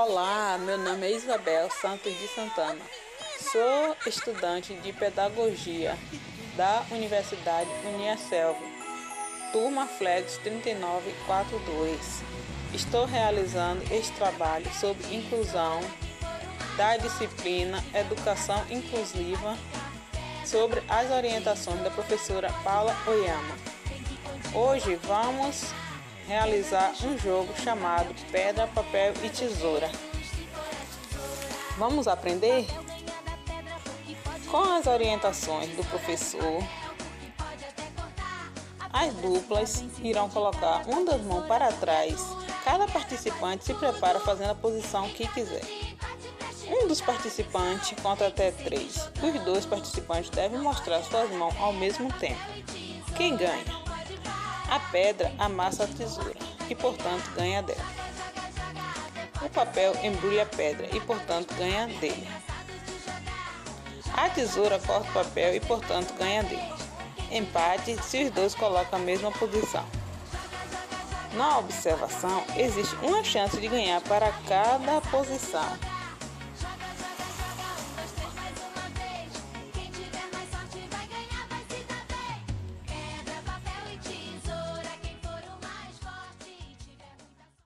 Olá, meu nome é Isabel Santos de Santana. Sou estudante de Pedagogia da Universidade Uniaselv, turma Flex 3942. Estou realizando este trabalho sobre inclusão da disciplina Educação Inclusiva sobre as orientações da professora Paula Oyama. Hoje vamos realizar um jogo chamado Pedra, Papel e Tesoura. Vamos aprender? Com as orientações do professor, as duplas irão colocar uma das mãos para trás. Cada participante se prepara fazendo a posição que quiser. Um dos participantes conta até três. Os dois participantes devem mostrar suas mãos ao mesmo tempo. Quem ganha? A pedra amassa a tesoura e, portanto, ganha dela. O papel embrulha a pedra e, portanto, ganha dele. A tesoura corta o papel e, portanto, ganha dele. Empate se os dois colocam a mesma posição. Na observação, existe uma chance de ganhar para cada posição.